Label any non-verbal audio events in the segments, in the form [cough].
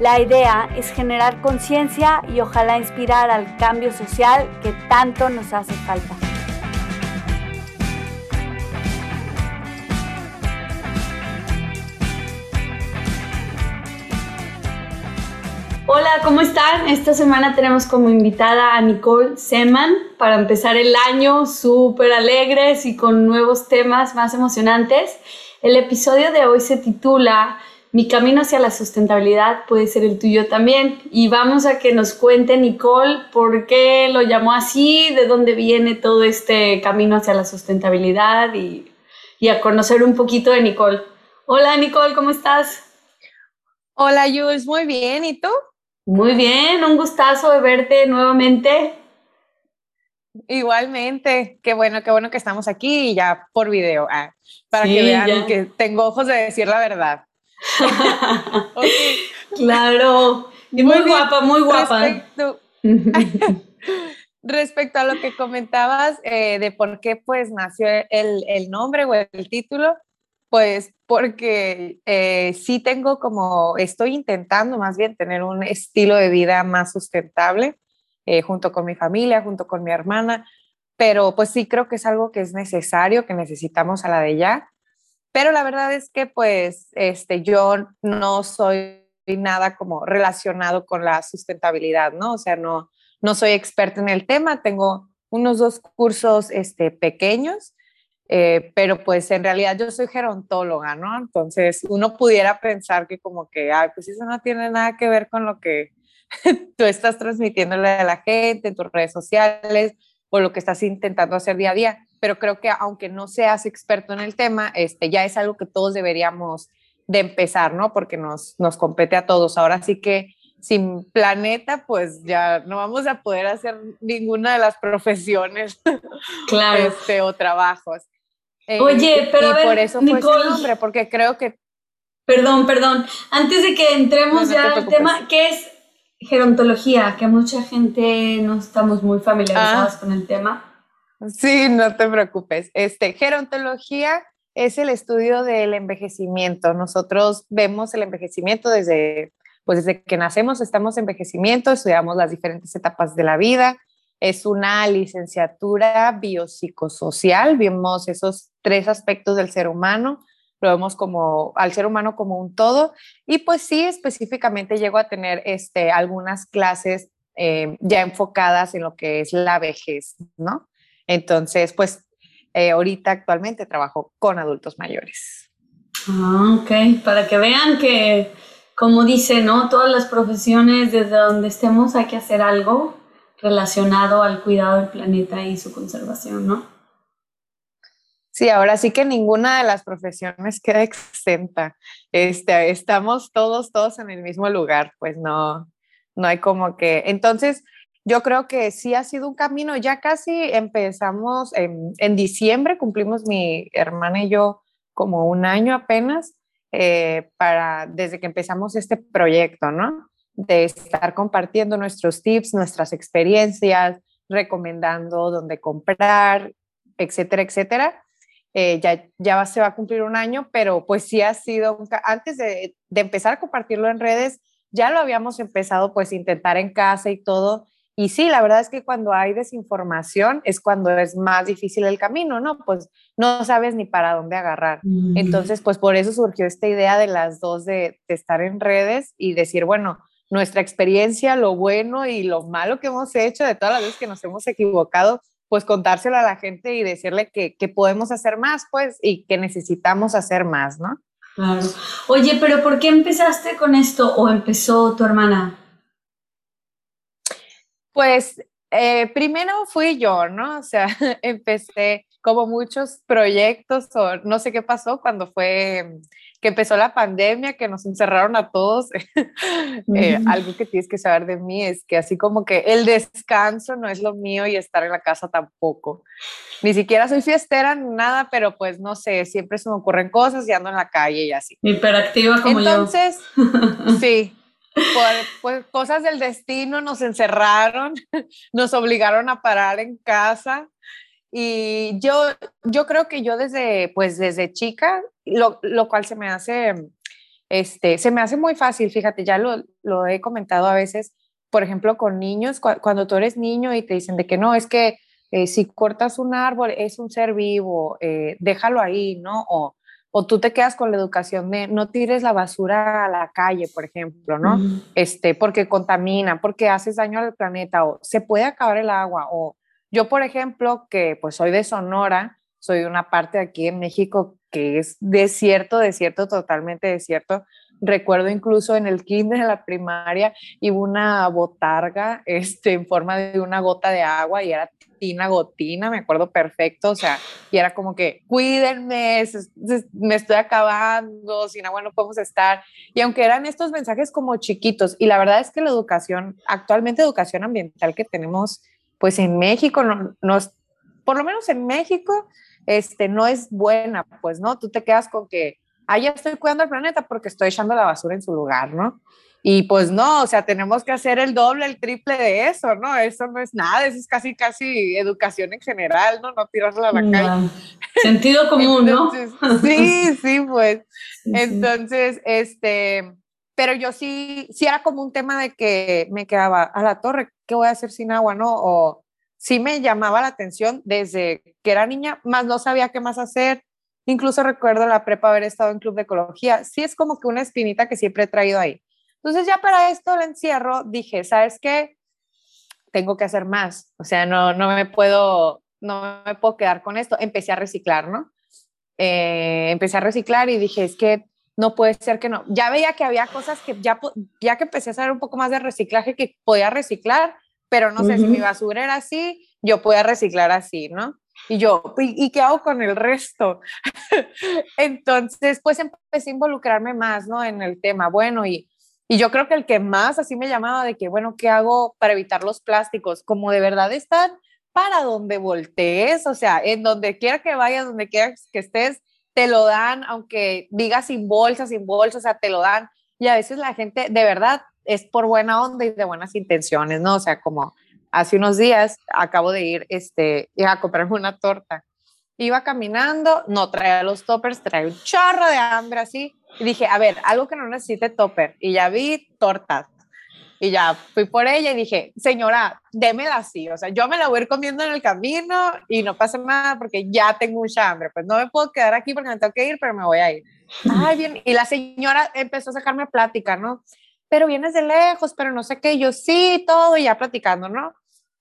La idea es generar conciencia y ojalá inspirar al cambio social que tanto nos hace falta. Hola, ¿cómo están? Esta semana tenemos como invitada a Nicole Seman para empezar el año súper alegres y con nuevos temas más emocionantes. El episodio de hoy se titula Mi camino hacia la sustentabilidad puede ser el tuyo también. Y vamos a que nos cuente Nicole por qué lo llamó así, de dónde viene todo este camino hacia la sustentabilidad y, y a conocer un poquito de Nicole. Hola Nicole, ¿cómo estás? Hola Jules, muy bien. ¿Y tú? Muy bien, un gustazo de verte nuevamente. Igualmente, qué bueno, qué bueno que estamos aquí y ya por video, ah, para que vean que tengo ojos de decir la verdad. [laughs] Claro, muy, guapa, muy guapa. [laughs] Respecto, a lo que comentabas eh, de por qué pues nació el, el nombre o el título, pues porque eh, sí tengo como, estoy intentando más bien tener un estilo de vida más sustentable eh, junto con mi familia, junto con mi hermana, pero pues sí creo que es algo que es necesario, que necesitamos a la de ya. Pero la verdad es que pues este, yo no soy nada como relacionado con la sustentabilidad, ¿no? O sea, no, no soy experta en el tema, tengo unos dos cursos este, pequeños eh, pero pues en realidad yo soy gerontóloga, ¿no? Entonces uno pudiera pensar que como que, ay, pues eso no tiene nada que ver con lo que [laughs] tú estás transmitiéndole a la gente en tus redes sociales o lo que estás intentando hacer día a día, pero creo que aunque no seas experto en el tema, este, ya es algo que todos deberíamos de empezar, ¿no? Porque nos, nos compete a todos. Ahora sí que sin planeta, pues ya no vamos a poder hacer ninguna de las profesiones [laughs] claro. este, o trabajos. Eh, Oye, pero a ver, por eso fue ese nombre, porque creo que... Perdón, perdón. Antes de que entremos ya al tema, ¿qué es gerontología? Que mucha gente no estamos muy familiarizados ah. con el tema. Sí, no te preocupes. Este, gerontología es el estudio del envejecimiento. Nosotros vemos el envejecimiento desde, pues desde que nacemos, estamos en envejecimiento, estudiamos las diferentes etapas de la vida, es una licenciatura biopsicosocial, vemos esos tres aspectos del ser humano, lo vemos como al ser humano como un todo y pues sí, específicamente llego a tener este, algunas clases eh, ya enfocadas en lo que es la vejez, ¿no? Entonces, pues eh, ahorita actualmente trabajo con adultos mayores. Ah, ok, para que vean que, como dice, ¿no? Todas las profesiones, desde donde estemos, hay que hacer algo relacionado al cuidado del planeta y su conservación, ¿no? Sí, ahora sí que ninguna de las profesiones queda exenta. Este, estamos todos, todos en el mismo lugar, pues no, no hay como que. Entonces, yo creo que sí ha sido un camino. Ya casi empezamos en, en diciembre, cumplimos mi hermana y yo como un año apenas eh, para desde que empezamos este proyecto, ¿no? de estar compartiendo nuestros tips, nuestras experiencias, recomendando dónde comprar, etcétera, etcétera. Eh, ya, ya se va a cumplir un año, pero pues sí ha sido, antes de, de, empezar a compartirlo en redes, ya lo habíamos empezado pues intentar en casa y todo. Y sí, la verdad es que cuando hay desinformación es cuando es más difícil el camino, ¿no? Pues no sabes ni para dónde agarrar. Entonces, pues por eso surgió esta idea de las dos de, de estar en redes y decir, bueno, nuestra experiencia, lo bueno y lo malo que hemos hecho, de todas las veces que nos hemos equivocado, pues contárselo a la gente y decirle que, que podemos hacer más, pues, y que necesitamos hacer más, ¿no? Claro. Oye, pero ¿por qué empezaste con esto o empezó tu hermana? Pues eh, primero fui yo, ¿no? O sea, [laughs] empecé como muchos proyectos o no sé qué pasó cuando fue que empezó la pandemia, que nos encerraron a todos. [laughs] Eh, algo que tienes que saber de mí es que así como que el descanso no es lo mío y estar en la casa tampoco. Ni siquiera soy fiestera nada, pero pues no sé, siempre se me ocurren cosas y ando en la calle y así. Hiperactiva como Entonces, yo. Entonces, [laughs] sí, por pues, cosas del destino nos encerraron, [laughs] nos obligaron a parar en casa y yo, yo creo que yo desde, pues desde chica, lo, lo cual se me hace, este, se me hace muy fácil, fíjate, ya lo, lo he comentado a veces, por ejemplo, con niños, cuando tú eres niño y te dicen de que no, es que eh, si cortas un árbol es un ser vivo, eh, déjalo ahí, ¿no? O tú te quedas con la educación de no tires la basura a la calle, por ejemplo, ¿no? Este, porque contamina, porque haces daño al planeta, o se puede acabar el agua, o yo, por ejemplo, que pues soy de Sonora, soy de una parte de aquí en México que es desierto, desierto, totalmente desierto. Recuerdo incluso en el kinder de la primaria y una botarga este, en forma de una gota de agua y era tina gotina, me acuerdo perfecto, o sea, y era como que cuídenme, me estoy acabando, sin agua no podemos estar. Y aunque eran estos mensajes como chiquitos, y la verdad es que la educación, actualmente educación ambiental que tenemos pues en México, no, nos, por lo menos en México, este, no es buena, pues, ¿no? Tú te quedas con que, ah, ya estoy cuidando el planeta porque estoy echando la basura en su lugar, ¿no? Y pues no, o sea, tenemos que hacer el doble, el triple de eso, ¿no? Eso no es nada, eso es casi, casi educación en general, ¿no? No tirarla a la calle. Sentido [laughs] común, ¿no? sí, sí, pues. Entonces, este, pero yo sí, sí era como un tema de que me quedaba a la torre, ¿qué voy a hacer sin agua, no? O sí me llamaba la atención desde que era niña, más no sabía qué más hacer. Incluso recuerdo la prepa haber estado en club de ecología. Sí es como que una espinita que siempre he traído ahí. Entonces ya para esto el encierro dije, ¿sabes qué? Tengo que hacer más. O sea, no, no me puedo, no me puedo quedar con esto. Empecé a reciclar, ¿no? Eh, empecé a reciclar y dije, es que no puede ser que no. Ya veía que había cosas que ya, ya que empecé a saber un poco más de reciclaje que podía reciclar, pero no sé si mi basura era así, yo podía reciclar así, ¿no? Y yo, ¿y, qué hago con el resto? [laughs] Entonces, pues empecé a involucrarme más, ¿no? En el tema, bueno, y, y yo creo que el que más así me llamaba de que, bueno, ¿qué hago para evitar los plásticos? Como de verdad están para donde voltees, o sea, en donde quiera que vayas, donde quiera que estés, te lo dan, aunque digas sin bolsa, sin bolsa, o sea, te lo dan. Y a veces la gente, de verdad, es por buena onda y de buenas intenciones, ¿no? O sea, como hace unos días acabo de ir este, a comprarme una torta. Iba caminando, no traía los toppers, traía un chorro de hambre así. Y dije, a ver, algo que no necesite topper. Y ya vi tortas. Y ya fui por ella y dije, señora, démela así, o sea, yo me la voy a ir comiendo en el camino y no pasa nada porque ya tengo mucha hambre, pues no me puedo quedar aquí porque me tengo que ir, pero me voy a ir. Ay, bien, y la señora empezó a sacarme plática, ¿no? Pero vienes de lejos, pero no sé qué, yo sí, todo, y ya platicando, ¿no?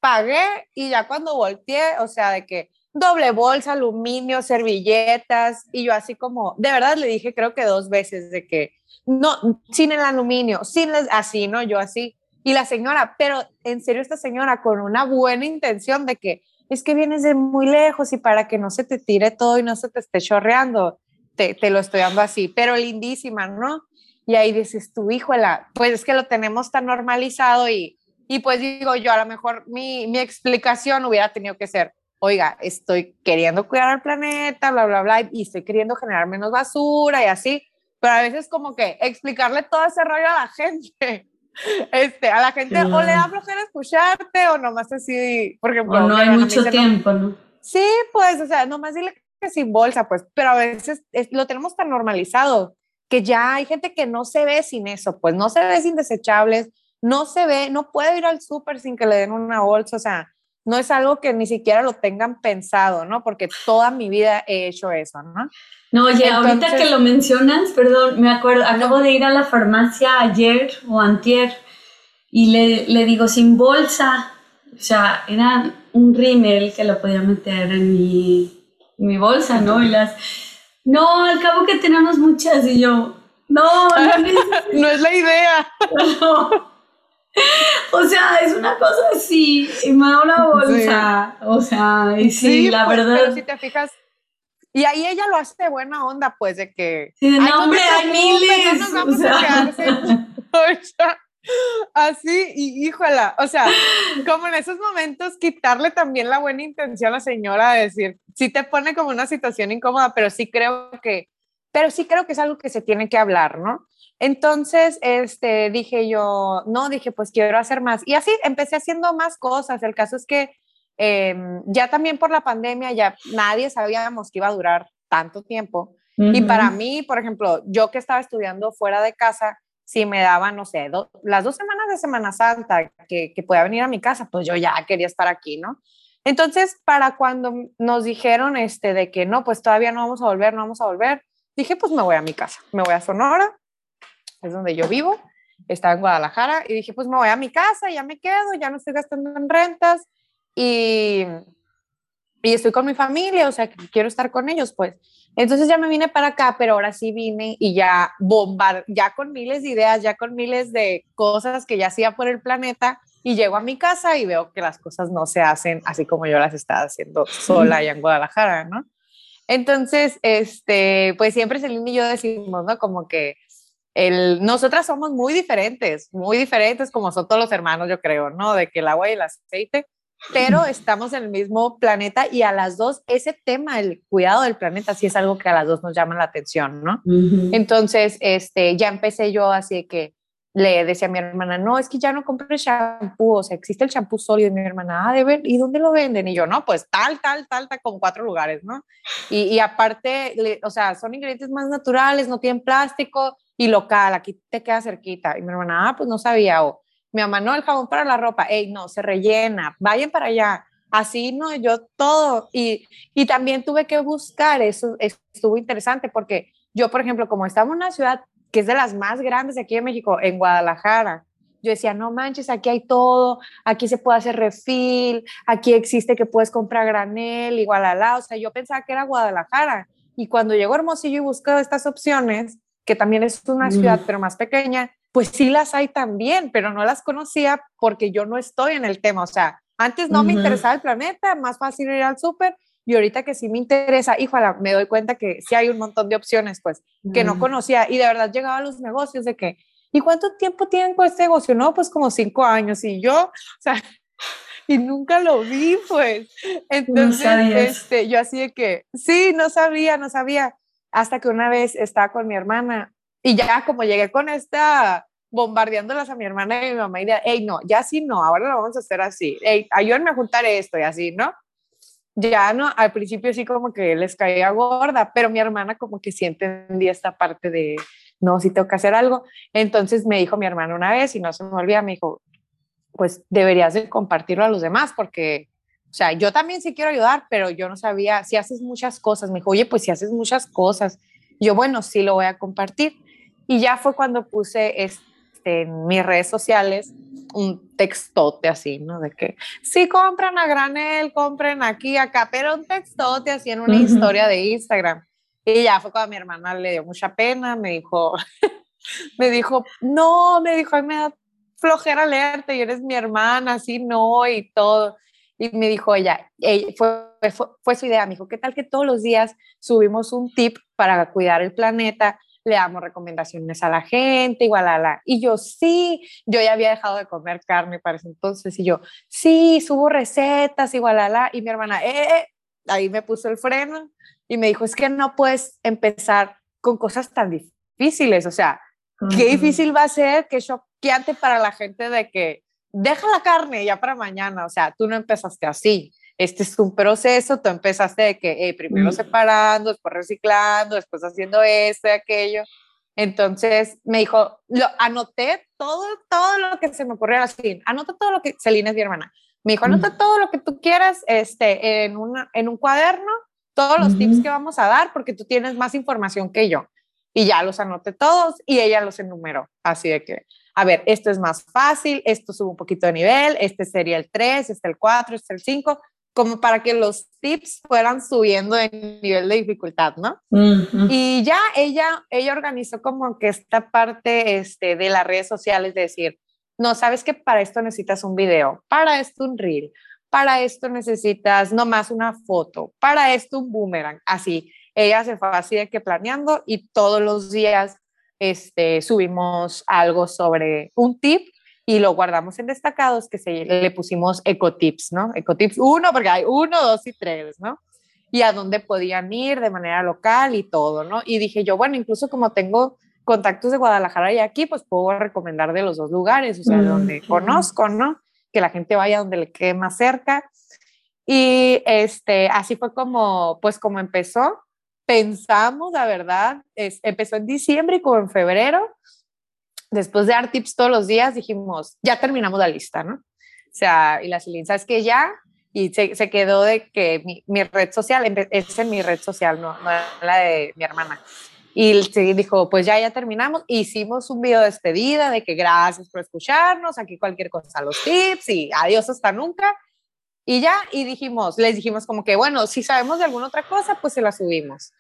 Pagué y ya cuando volteé, o sea, de que doble bolsa, aluminio, servilletas, y yo así como, de verdad le dije creo que dos veces de que, no, sin el aluminio, sin así, ¿no? Yo así. Y la señora, pero en serio esta señora con una buena intención de que es que vienes de muy lejos y para que no se te tire todo y no se te esté chorreando, te, te lo estoy dando así, pero lindísima, ¿no? Y ahí dices, tu híjola, pues es que lo tenemos tan normalizado y, y pues digo yo, a lo mejor mi, mi explicación hubiera tenido que ser, oiga, estoy queriendo cuidar al planeta, bla, bla, bla, y estoy queriendo generar menos basura y así, pero a veces como que explicarle todo ese rollo a la gente, [laughs] este, a la gente o le da flojera escucharte o nomás así, porque o no hay mucho tiempo, ¿no? Sí, pues, o sea, nomás dile que sin bolsa, pues, pero a veces lo tenemos tan normalizado que ya hay gente que no se ve sin eso, pues no se ve sin desechables, no se ve, no puede ir al súper sin que le den una bolsa, o sea, no es algo que ni siquiera lo tengan pensado, ¿no? Porque toda mi vida he hecho eso, ¿no? No, oye, ahorita que lo mencionas, perdón, me acuerdo, acabo de ir a la farmacia ayer o antier y le, le digo sin bolsa o sea, era un rímel que lo podía meter en mi, mi bolsa, ¿no? Y las, no, al cabo que tenemos muchas y yo, no, no, [laughs] no es la idea. [laughs] [laughs] O sea, es una cosa así, y me da una [laughs] bolsa, o sea, y sí, la pues, verdad. Pero si te fijas, y ahí ella lo hace de buena onda, pues, de que... Sí, no, hombre, hay miles. No nos vamos o sea, a sea, [laughs] así, y híjola, o sea, como en esos momentos quitarle también la buena intención a la señora de decir, sí te pone como una situación incómoda, pero sí creo que, pero sí creo que es algo que se tiene que hablar, ¿no? Entonces, este, dije yo, no, dije, pues quiero hacer más. Y así empecé haciendo más cosas. El caso es que em, ya también por la pandemia, ya nadie sabíamos que iba a durar tanto tiempo. Y para mí, por ejemplo, yo que estaba estudiando fuera de casa, si me daban, no sé, las dos semanas de Semana Santa que, que podía venir a mi casa, pues yo ya quería estar aquí, ¿no? Entonces, para cuando nos dijeron este, de que no, pues todavía no vamos a volver, no vamos a volver, dije, pues me voy a mi casa, me voy a Sonora, es donde yo vivo, estaba en Guadalajara y dije, pues me voy a mi casa, ya me quedo, ya no estoy gastando en rentas y, y estoy con mi familia, o sea, que quiero estar con ellos, pues. Entonces ya me vine para acá, pero ahora sí vine y ya bombar, ya con miles de ideas, ya con miles de cosas que ya hacía por el planeta y llego a mi casa y veo que las cosas no se hacen así como yo las estaba haciendo sola allá en Guadalajara, ¿no? Entonces, este, pues siempre Celine y yo decimos, ¿no? Como que el, nosotras somos muy diferentes, muy diferentes como son todos los hermanos, yo creo, ¿no? De que el agua y el aceite, pero estamos en el mismo planeta y a las dos ese tema, el cuidado del planeta, sí es algo que a las dos nos llama la atención, ¿no? Entonces, este, ya empecé yo así que le decía a mi hermana, no, es que ya no compré shampoo, o sea, existe el shampoo sólido. Y mi hermana, ah, de ver, ¿y dónde lo venden? Y yo, no, pues tal, tal, tal, tal, con cuatro lugares, ¿no? Y, y aparte, o sea, son ingredientes más naturales, no tienen plástico, y local, aquí te queda cerquita. Y mi hermana, ah, pues no sabía. O mi mamá, no, el jabón para la ropa, ey, no, se rellena, vayan para allá. Así, no, yo todo. Y, y también tuve que buscar, eso estuvo interesante porque yo, por ejemplo, como estaba en una ciudad que es de las más grandes de aquí en México, en Guadalajara, yo decía, no manches, aquí hay todo, aquí se puede hacer refil, aquí existe que puedes comprar granel, igual a la, o sea, yo pensaba que era Guadalajara. Y cuando llegó Hermosillo y buscaba estas opciones, que también es una ciudad pero más pequeña, pues sí las hay también, pero no las conocía porque yo no estoy en el tema. O sea, antes no me interesaba el planeta, más fácil ir al súper y ahorita que sí me interesa, híjole, me doy cuenta que sí hay un montón de opciones, pues, que no conocía y de verdad llegaba a los negocios de que, ¿y cuánto tiempo tienen con este negocio? No, pues como cinco años y yo, [laughs] o sea, y nunca lo vi, pues. Entonces, este, yo así de que, sí, no sabía, no sabía hasta que una vez estaba con mi hermana y ya como llegué con esta bombardeándolas a mi hermana y mi mamá y de, hey, no, ya sí no, ahora lo vamos a hacer así, hey, ayúdenme a juntar esto y así, ¿no? Ya no, al principio sí como que les caía gorda, pero mi hermana como que sí entendía esta parte de, no, sí tengo que hacer algo. Entonces me dijo mi hermana una vez, y no se me olvida, me dijo, pues deberías de compartirlo a los demás porque o sea, yo también sí quiero ayudar, pero yo no sabía, si haces muchas cosas, me dijo, oye, pues si haces muchas cosas, yo, bueno, sí lo voy a compartir. Y ya fue cuando puse este, en mis redes sociales un textote así, ¿no? De que sí compran a granel, compren aquí, acá, pero un textote así en una historia de Instagram. Y ya fue cuando mi hermana le dio mucha pena, me dijo, [laughs] me dijo, no, me dijo, ay, me da flojera leerte y eres mi hermana, así no, y todo. Y me dijo ella, fue, fue, su idea, me dijo, ¿qué tal que todos los días subimos un tip para cuidar el planeta? Le damos recomendaciones a la gente, igual a la... Y yo, sí, yo ya había dejado de comer carne para ese entonces, y yo, sí, subo recetas, igual a la... Y mi hermana, eh, eh, ahí me puso el freno y me dijo, es que no puedes empezar con cosas tan difíciles, o sea, qué difícil va a ser, qué choqueante para la gente de que deja la carne ya para mañana, o sea, tú no empezaste así. Este es un proceso, tú empezaste de que primero separando, después reciclando, después haciendo esto y aquello. Entonces me dijo, lo anoté todo, todo lo que se me ocurrió así, anota todo lo que, Celina es mi hermana, me dijo, anota todo lo que tú quieras este, en, una, en un cuaderno, todos los tips que vamos a dar, porque tú tienes más información que yo. Y ya los anoté todos y ella los enumeró, así de que, a ver, esto es más fácil, esto sube un poquito de nivel, este sería el 3, este el 4, este el 5, como para que los tips fueran subiendo en nivel de dificultad, ¿no? Y ya ella, ella organizó como que esta parte este, de las redes sociales, de decir, no, sabes que para esto necesitas un video, para esto un reel, para esto necesitas nomás una foto, para esto un boomerang, así. Ella se fue así de que planeando y todos los días este, subimos algo sobre un tip y lo guardamos en destacados que se, le pusimos ecotips, ¿no? Ecotips uno, porque hay uno, dos y tres, ¿no? Y a dónde podían ir de manera local y todo, ¿no? Y dije yo, bueno, incluso como tengo contactos de Guadalajara y aquí, pues puedo recomendar de los dos lugares, o sea, de donde conozco, ¿no? Que la gente vaya donde le quede más cerca. Y este, así fue como, pues como empezó. Pensamos, la verdad, es, empezó en diciembre y como en febrero, después de dar tips todos los días, dijimos, ya terminamos la lista, ¿no? O sea, y la Celine, ¿sabes que Ya, y se, se, quedó de que mi, mi, red social, es en mi red social, no, no la de mi hermana. Y dijo, pues ya, ya terminamos. Hicimos un video de despedida de que gracias por escucharnos, aquí cualquier cosa, los tips y adiós hasta nunca. Y ya, y dijimos, les dijimos como que, bueno, si sabemos de alguna otra cosa, pues se la subimos.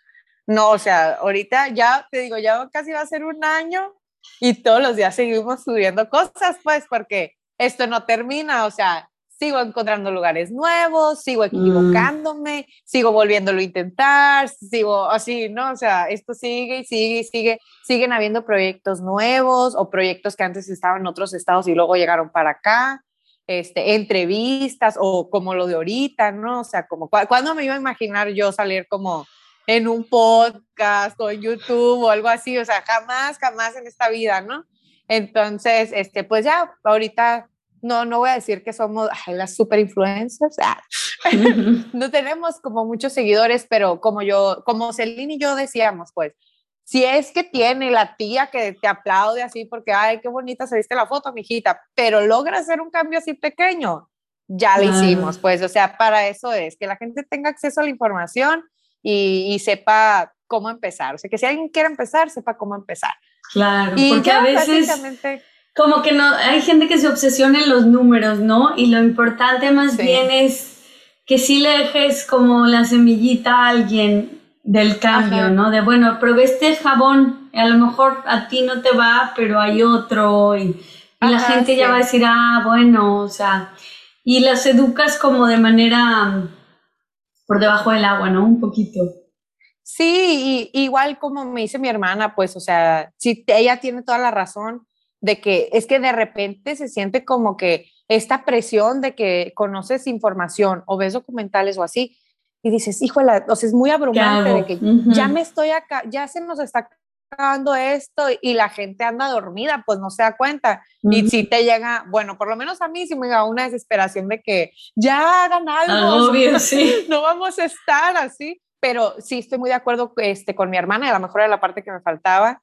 No, o sea, ahorita ya te digo, ya casi va a ser un año y todos los días seguimos subiendo cosas, pues, porque esto no termina, o sea, sigo encontrando lugares nuevos, sigo mm. equivocándome, sigo volviéndolo a intentar, sigo así, ¿no? O sea, esto sigue y sigue y sigue, siguen habiendo proyectos nuevos o proyectos que antes estaban en otros estados y luego llegaron para acá, este, entrevistas o como lo de ahorita, ¿no? O sea, como, ¿cuándo me iba a imaginar yo salir como en un podcast o en YouTube o algo así? O sea, jamás, jamás en esta vida, ¿no? Entonces, este, pues ya, ahorita no, no voy a decir que somos las super influencers, ah, [laughs] no tenemos como muchos seguidores, pero como yo, como Celine y yo decíamos, pues, si es que tiene la tía que te aplaude así porque, ay, qué bonita se viste la foto, mijita, pero logra hacer un cambio así pequeño, ya lo hicimos, pues, o sea, para eso es, que la gente tenga acceso a la información y, sepa cómo empezar, o sea, que si alguien quiere empezar, sepa cómo empezar. Claro, y porque a veces como que no, hay gente que se obsesiona en los números, ¿no? Y lo importante más bien es que sí le dejes como la semillita a alguien del cambio, ¿no? De bueno, probé este jabón, a lo mejor a ti no te va, pero hay otro, y, la gente ya va a decir, ah, bueno, o sea, y las educas como de manera por debajo del agua, ¿no? Un poquito. Sí, y, igual como me dice mi hermana, pues, o sea, si ella tiene toda la razón, de que es que de repente se siente como que esta presión de que conoces información o ves documentales o así y dices, híjole, o sea, es muy abrumante de que ya me estoy acá, ya se nos está esto y la gente anda dormida, pues no se da cuenta. Y si te llega, bueno, por lo menos a mí sí me llega una desesperación de que ya hagan algo, [laughs] Obvio, sí. no vamos a estar así, pero sí estoy muy de acuerdo este, con mi hermana, y a lo mejor era la parte que me faltaba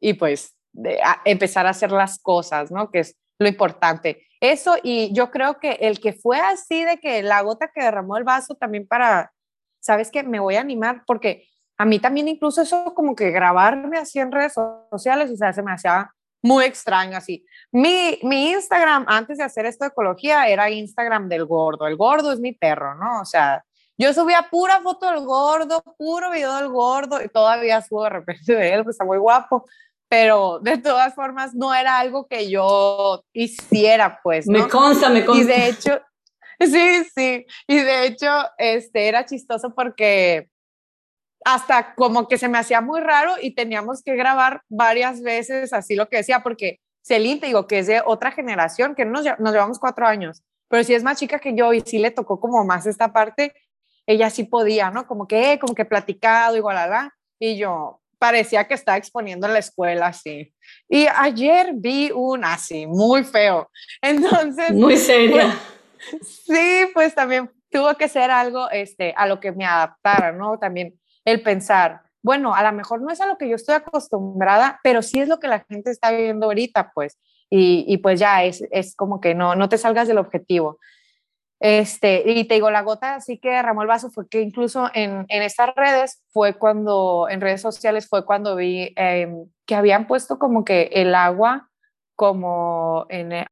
y pues de empezar a hacer las cosas, ¿no? Que es lo importante. Eso y yo creo que el que fue así de que la gota que derramó el vaso también para, ¿sabes qué? Me voy a animar porque a mí también incluso eso como que grabarme así en redes sociales, o sea, se me hacía muy extraño así. Mi, mi Instagram antes de hacer esto de ecología era Instagram del gordo. El gordo es mi perro, ¿no? O sea, yo subía pura foto del gordo, puro video del gordo y todavía subo de repente de él, pues está muy guapo pero de todas formas no era algo que yo hiciera, pues. ¿no? Me consta, me consta. Y de hecho, [laughs] sí, sí, y de hecho, este, era chistoso porque hasta como que se me hacía muy raro y teníamos que grabar varias veces así lo que decía, porque Celine, te digo, que es de otra generación, que nos, nos llevamos cuatro años, pero si es más chica que yo y sí le tocó como más esta parte, ella sí podía, ¿no? Como que, como que platicado y la y yo, parecía que estaba exponiendo en la escuela así. Y ayer vi un así, muy feo. [laughs] Entonces... Muy serio. Pues, sí, pues también tuvo que ser algo este, a lo que me adaptara, ¿no? También el pensar, bueno, a lo mejor no es a lo que yo estoy acostumbrada, pero sí es lo que la gente está viviendo ahorita, pues. Y, y pues ya es, es como que no, no te salgas del objetivo. Este, y te digo, la gota así que derramó el vaso fue que incluso en, en estas redes fue cuando, en redes sociales fue cuando vi em, que habían puesto como que el agua como en, eh,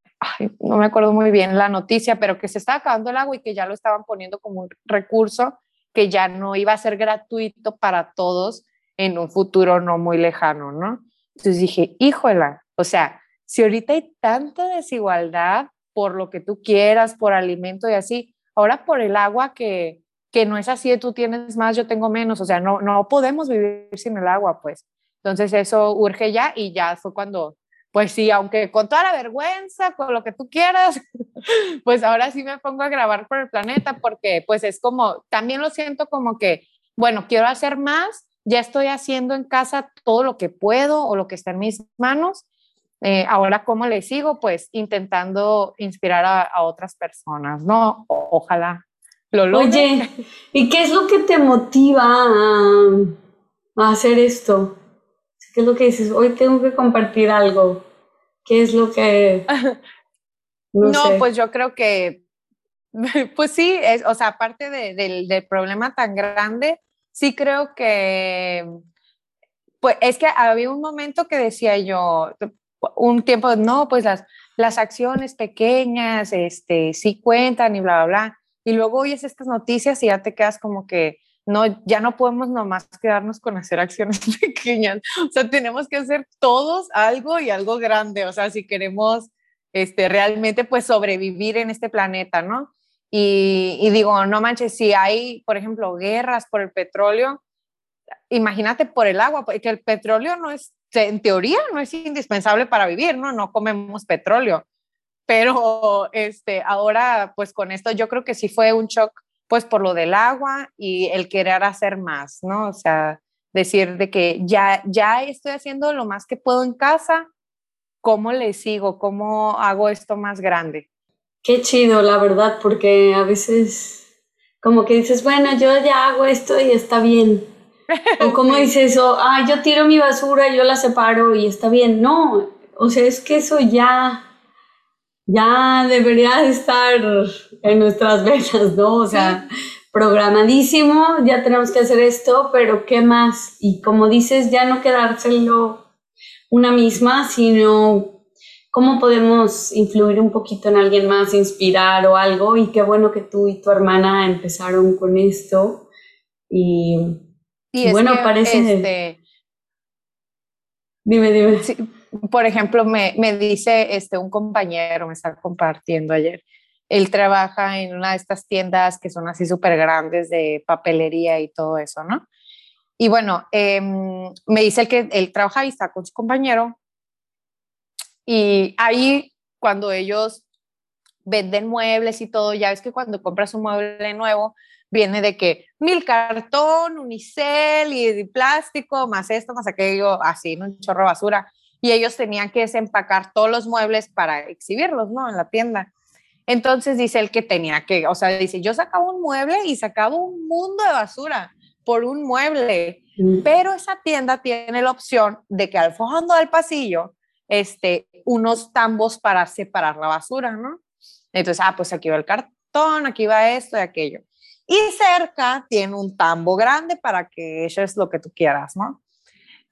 no me acuerdo muy bien la noticia, pero que se estaba acabando el agua y que ya lo estaban poniendo como un recurso que ya no iba a ser gratuito para todos en un futuro no muy lejano, ¿no? Entonces dije, híjola, o sea, si ahorita hay tanta desigualdad por lo que tú quieras, por alimento y así, ahora por el agua que, que no es así, tú tienes más, yo tengo menos, o sea, no, no podemos vivir sin el agua, pues. Entonces eso urge ya y ya fue cuando, pues sí, aunque con toda la vergüenza, con lo que tú quieras, [laughs] pues ahora sí me pongo a grabar por el planeta porque pues es como, también lo siento como que, bueno, quiero hacer más, ya estoy haciendo en casa todo lo que puedo o lo que está en mis manos. Eh, ahora, ¿cómo le sigo? Pues intentando inspirar a, otras personas, ¿no? ojalá lo logre. Oye, ¿y qué es lo que te motiva a, hacer esto? ¿Qué es lo que dices? Hoy tengo que compartir algo. ¿Qué es lo que... [laughs] No, pues yo creo que, [laughs] pues sí, es, o sea, aparte del, del problema tan grande, sí creo que, pues es que había un momento que decía yo, un tiempo, no, pues las, las acciones pequeñas, este, sí cuentan y bla, bla, bla. Y luego oyes estas noticias y ya te quedas como que, no, ya no podemos nomás quedarnos con hacer acciones [laughs] pequeñas. O sea, tenemos que hacer todos algo y algo grande. O sea, si queremos este, realmente pues sobrevivir en este planeta, ¿no? Y, digo, no manches, si hay, por ejemplo, guerras por el petróleo, imagínate por el agua, porque el petróleo no es, en teoría, no es indispensable para vivir, ¿no? No comemos petróleo. Pero este, ahora, pues con esto, yo creo que sí fue un shock, pues por lo del agua y el querer hacer más, ¿no? O sea, decir de que ya, ya estoy haciendo lo más que puedo en casa, ¿cómo le sigo? ¿Cómo hago esto más grande? Qué chido, la verdad, porque a veces como que dices, bueno, yo ya hago esto y está bien. [laughs] O como dices, o, ah, yo tiro mi basura, yo la separo y está bien. No, o sea, es que eso ya, ya debería estar en nuestras [laughs] venas, ¿no? O sea, programadísimo, ya tenemos que hacer esto, pero ¿qué más? Y como dices, ya no quedárselo una misma, sino cómo podemos influir un poquito en alguien más, inspirar o algo. Y qué bueno que tú y tu hermana empezaron con esto. Y, bueno, parece... Este, dime, dime. Por ejemplo, me, me, dice este, un compañero, me está compartiendo ayer, él trabaja en una de estas tiendas que son así súper grandes de papelería y todo eso, ¿no? Y bueno, em, me dice el que él trabaja y está con su compañero y ahí, cuando ellos venden muebles y todo, ya ves que cuando compras un mueble nuevo, viene de que mil cartón, unicel y plástico, más esto, más aquello, así, un chorro de basura. Y ellos tenían que desempacar todos los muebles para exhibirlos, ¿no? En la tienda. Entonces dice él que tenía que, o sea, dice, yo sacaba un mueble y sacaba un mundo de basura por un mueble, mm. pero esa tienda tiene la opción de que al fondo del pasillo este, unos tambos para separar la basura, ¿no? Entonces, ah, pues aquí va el cartón, aquí va esto y aquello. Y cerca tiene un tambo grande para que eches lo que tú quieras, ¿no?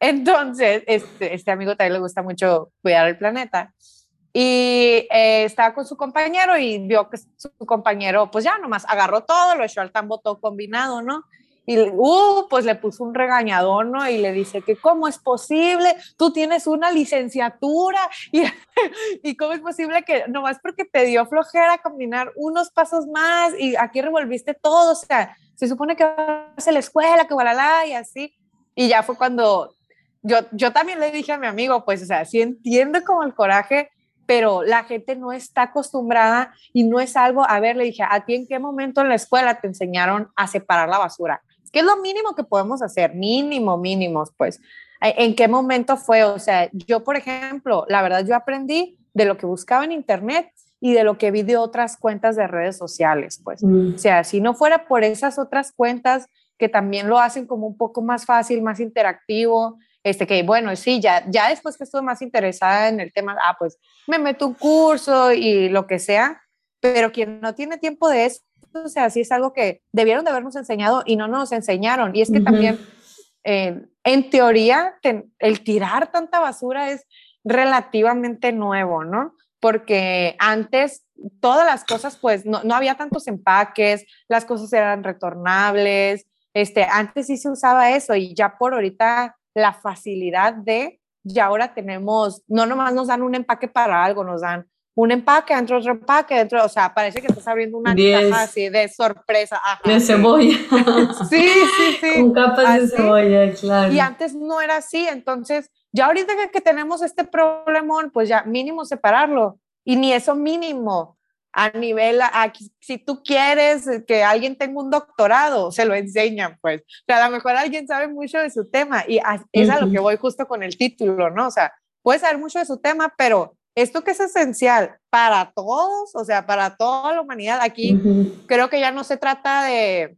Entonces, este, este amigo también le gusta mucho cuidar el planeta. Y eh, estaba con su compañero y vio que su compañero, pues ya nomás agarró todo, lo echó al tambo todo combinado, ¿no? Y, uh, pues le puso un regañador, ¿no? Y le dice que cómo es posible, tú tienes una licenciatura y, [laughs] y cómo es posible que nomás porque te dio flojera combinar unos pasos más y aquí revolviste todo, o sea, se supone que vas a la escuela, que la y así. Y ya fue cuando yo, yo también le dije a mi amigo, pues, o sea, sí entiendo como el coraje, pero la gente no está acostumbrada y no es algo, a ver, le dije, ¿a ti en qué momento en la escuela te enseñaron a separar la basura? ¿Qué es lo mínimo que podemos hacer? Mínimo, mínimos, pues. ¿En qué momento fue? O sea, yo, por ejemplo, la verdad, yo aprendí de lo que buscaba en Internet y de lo que vi de otras cuentas de redes sociales, pues. Mm. O sea, si no fuera por esas otras cuentas que también lo hacen como un poco más fácil, más interactivo, este que bueno, sí, ya, ya después que estuve más interesada en el tema, ah, pues me meto un curso y lo que sea, pero quien no tiene tiempo de eso, o sea, sí es algo que debieron de habernos enseñado y no nos enseñaron. Y es que también, eh, en teoría, el tirar tanta basura es, relativamente nuevo, ¿no? Porque antes todas las cosas, pues no, no había tantos empaques, las cosas eran retornables, este, antes sí se usaba eso y ya por ahorita la facilidad de, ya ahora tenemos, no nomás nos dan un empaque para algo, nos dan un empaque, dentro otro empaque, dentro, o sea, parece que estás abriendo una caja así de sorpresa. de cebolla. [laughs] sí, sí, sí. Con capas de cebolla, claro. Y antes no era así, entonces, ya ahorita que tenemos este problemón, pues ya mínimo separarlo. Y ni eso mínimo a nivel, si tú quieres que alguien tenga un doctorado, se lo enseñan, pues. O sea, a lo mejor alguien sabe mucho de su tema y es a lo que voy justo con el título, ¿no? O sea, puede saber mucho de su tema, pero esto que es esencial para todos, o sea, para toda la humanidad, aquí creo que ya no se trata de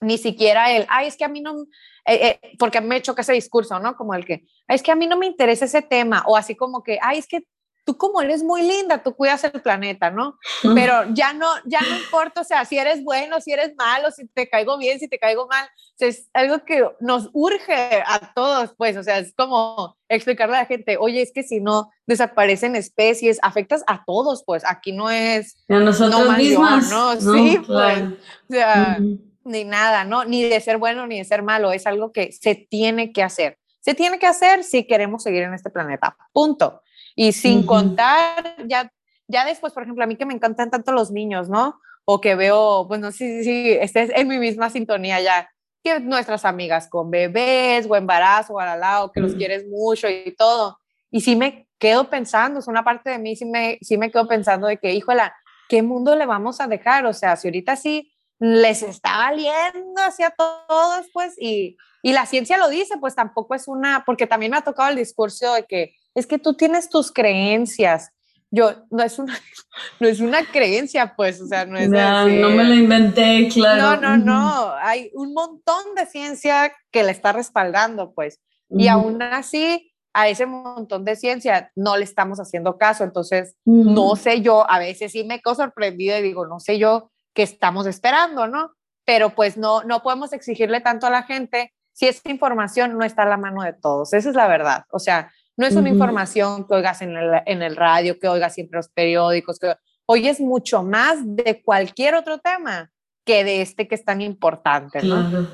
ni siquiera el, ay, es que a mí no, eh, eh, porque me hecho ese discurso, ¿no? Como el que, es que a mí no me interesa ese tema, o así como que, ay, es que tú como eres muy linda, tú cuidas el planeta, ¿no? Pero ya no, ya no importa, o sea, si eres bueno, si eres malo, si te caigo bien, si te caigo mal, es algo que nos urge a todos, pues, o sea, es como explicarle a la gente, oye, es que si no desaparecen especies, afectas a todos, pues, aquí no es... A nosotros no mismas, ¿no? Sí, pues, o sea, ni nada, ¿no? Ni de ser bueno ni de ser malo, es algo que se tiene que hacer. Se tiene que hacer si queremos seguir en este planeta, punto. Y sin contar, ya, ya después, por ejemplo, a mí que me encantan tanto los niños, ¿no? O que veo, pues no sé si estés en mi misma sintonía ya, que nuestras amigas con bebés o embarazo o al lado, que los quieres mucho y todo. Y sí me quedo pensando, es una parte de mí, sí me, sí me quedo pensando de que, híjola, ¿qué mundo le vamos a dejar? O sea, si ahorita sí les está valiendo hacia todos, pues, y, y la ciencia lo dice, pues tampoco es una, porque también me ha tocado el discurso de que es que tú tienes tus creencias. Yo, no es una, [laughs] no es una creencia, pues, o sea, no es no, no me lo inventé, claro. No, no, no, hay un montón de ciencia que le está respaldando, pues, y aún así, a ese montón de ciencia no le estamos haciendo caso, entonces, no sé yo, a veces sí me quedo sorprendida y digo, no sé yo qué estamos esperando, ¿no? Pero pues no, no podemos exigirle tanto a la gente. Si esa información no está a la mano de todos, esa es la verdad, o sea, no es una información que oigas en el, en el, radio, que oigas siempre los periódicos, que oyes mucho más de cualquier otro tema que de este que es tan importante, Claro.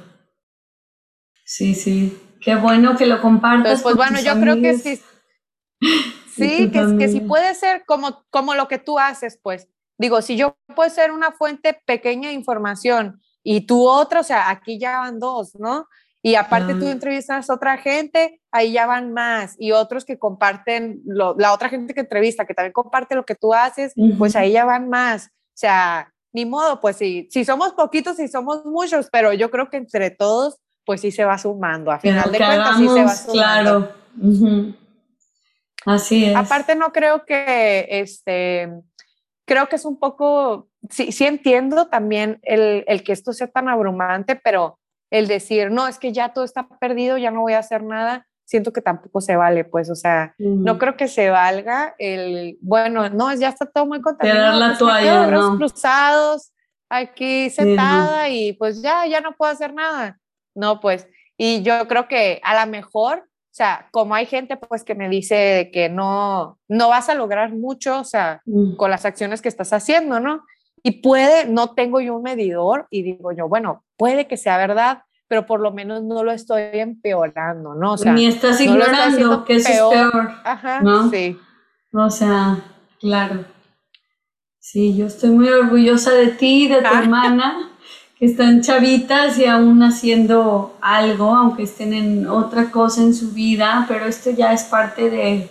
Sí, sí. Qué bueno que lo compartas. pues bueno, yo creo que sí. [laughs] Sí, que, que sí puede ser como, como lo que tú haces, pues. Digo, si yo puedo ser una fuente pequeña de información y tú otra, o sea, aquí ya van dos, ¿no? Y aparte tú entrevistas a otra gente, ahí ya van más. Y otros que comparten, la otra gente que entrevista, que también comparte lo que tú haces, pues ahí ya van más. O sea, ni modo, pues sí, si somos poquitos, y somos muchos, pero yo creo que entre todos, pues sí se va sumando. A final de cuentas, sí se va sumando. Claro. Así es. Aparte, no creo que, este, creo que es un poco, sí, sí entiendo también el, el que esto sea tan abrumante, pero el decir, no, es que ya todo está perdido, ya no voy a hacer nada, siento que tampoco se vale, pues, o sea, no creo que se valga el, bueno, no, ya está todo muy contaminado. la pues, toalla, ¿no? cruzados, aquí sentada y pues ya, ya no puedo hacer nada. No, pues, y yo creo que a lo mejor, o sea, como hay gente pues que me dice que no, no vas a lograr mucho, o sea, con las acciones que estás haciendo, ¿no? Y puede, no tengo yo un medidor y digo yo, bueno, puede que sea verdad, pero por lo menos no lo estoy empeorando, ¿no? O sea, Ni estás ignorando que eso es peor. Ajá, sí. O sea, claro. Sí, yo estoy muy orgullosa de ti y de tu ah. hermana, que están chavitas y aún haciendo algo, aunque estén en otra cosa en su vida, pero esto ya es parte de,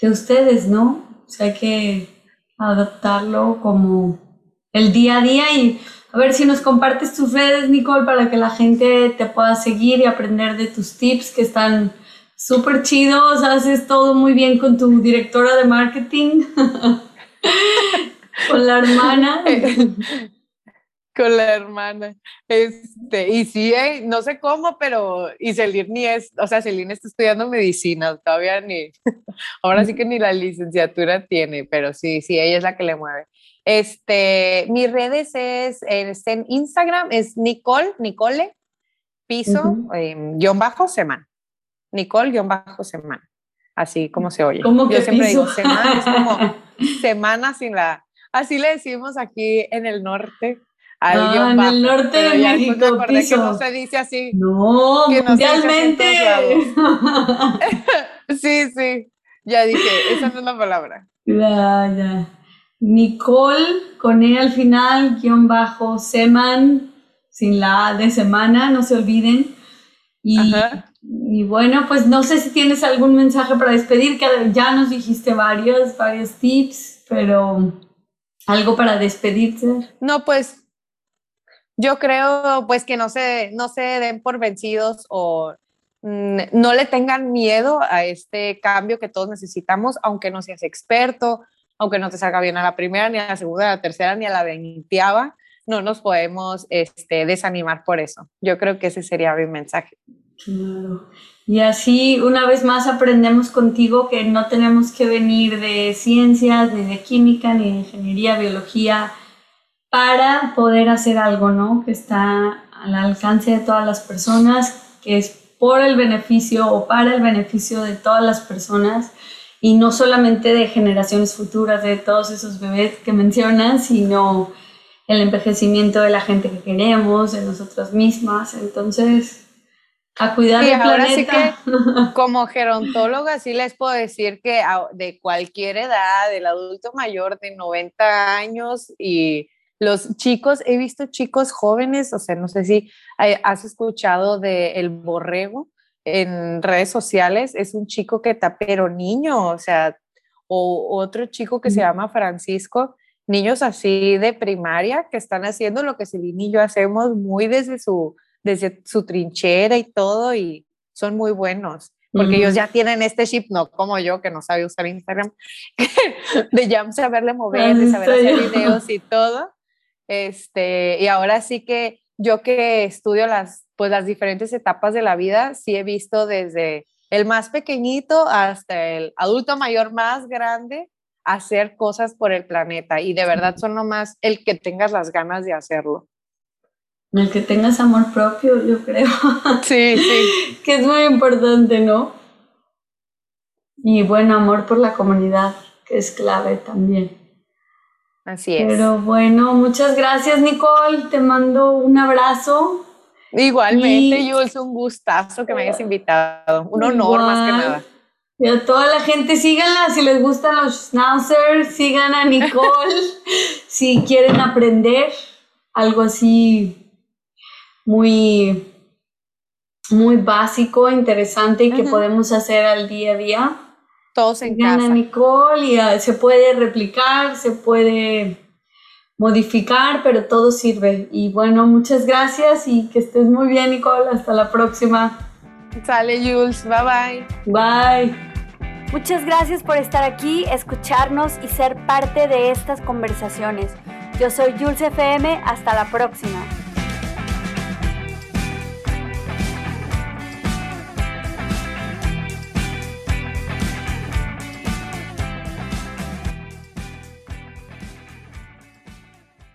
de ustedes, ¿no? O sea, hay que adaptarlo como el día a día y a ver si nos compartes tus redes, Nicole, para que la gente te pueda seguir y aprender de tus tips que están súper chidos. Haces todo muy bien con tu directora de marketing, [laughs] con la hermana. [laughs] con la hermana. Este, y sí, eh, no sé cómo, pero y Celine ni es, o sea, Celine está estudiando medicina, todavía ni, [laughs] ahora sí que ni la licenciatura tiene, pero sí, sí, ella es la que le mueve. Este, mis redes es, en Instagram es Nicole, Nicole, piso, em, guion bajo, semana. Nicole, guion bajo, semana. así como se oye. ¿Cómo que Yo siempre piso? digo semana, es como [laughs] semana sin la, así le decimos aquí en el norte. Al Ah, guion en bajo, el norte de México, acordé que piso. no se dice así. No, Que no mundialmente. [laughs] [laughs] Sí, sí, ya dije, esa no es la palabra. ya, ya. Nicole, con E al final, guion bajo, Seman, sin la A de semana, no se olviden. Y, bueno, pues no sé si tienes algún mensaje para despedir, que ya nos dijiste varios, varios tips, pero algo para despedirte. No, pues yo creo pues que no se, no se den por vencidos o mm, no le tengan miedo a este cambio que todos necesitamos, aunque no seas experto, aunque no te salga bien a la primera, ni a la segunda, a la tercera, ni a la veinteava, no nos podemos este, desanimar por eso. Yo creo que ese sería mi mensaje. Claro. Y así una vez más aprendemos contigo que no tenemos que venir de ciencias, ni de química, ni de ingeniería, biología, para poder hacer algo, ¿no? Que está al alcance de todas las personas, que es por el beneficio o para el beneficio de todas las personas y no solamente de generaciones futuras, de todos esos bebés que mencionas, sino el envejecimiento de la gente que queremos, de nosotras mismas. Entonces, a cuidar Y el ahora sí planeta. [laughs] Como gerontóloga, sí les puedo decir que de cualquier edad, del adulto mayor de 90 años y los chicos, he visto chicos jóvenes, o sea, no sé si has escuchado de El Borrego en redes sociales, es un chico que está, pero niño, o sea, o otro chico que se Mm. llama Francisco, niños así de primaria que están haciendo lo que Celine y yo hacemos muy desde su, desde su trinchera y todo y son muy buenos porque ellos ya tienen este chip, no como yo que no sabe usar Instagram, [laughs] de ya saberle mover, de saber ¿En hacer videos y todo. Este, y ahora sí que yo que estudio las, pues las diferentes etapas de la vida, sí he visto desde el más pequeñito hasta el adulto mayor más grande hacer cosas por el planeta y de verdad son nomás el que tengas las ganas de hacerlo. El que tengas amor propio, yo creo, [laughs] Sí, sí. que es muy importante, ¿no? Y bueno, amor por la comunidad, que es clave también. Así es. Pero bueno, muchas gracias Nicole, te mando un abrazo. Igualmente, Y- Jules, un gustazo que me hayas invitado. Un honor más que nada. Y a toda la gente, síganla si les gustan los schnauzers, sigan a Nicole [laughs] si quieren aprender algo así muy, muy básico, interesante y que podemos hacer al día a día. Todos en Sigan a. Nicole y ah, se puede replicar, se puede modificar, pero todo sirve. Y bueno, muchas gracias y que estés muy bien, Nicole. Hasta la próxima. Sale, Jules. Bye bye. Bye. Muchas gracias por estar aquí, escucharnos y ser parte de estas conversaciones. Yo soy Jules FM, hasta la próxima.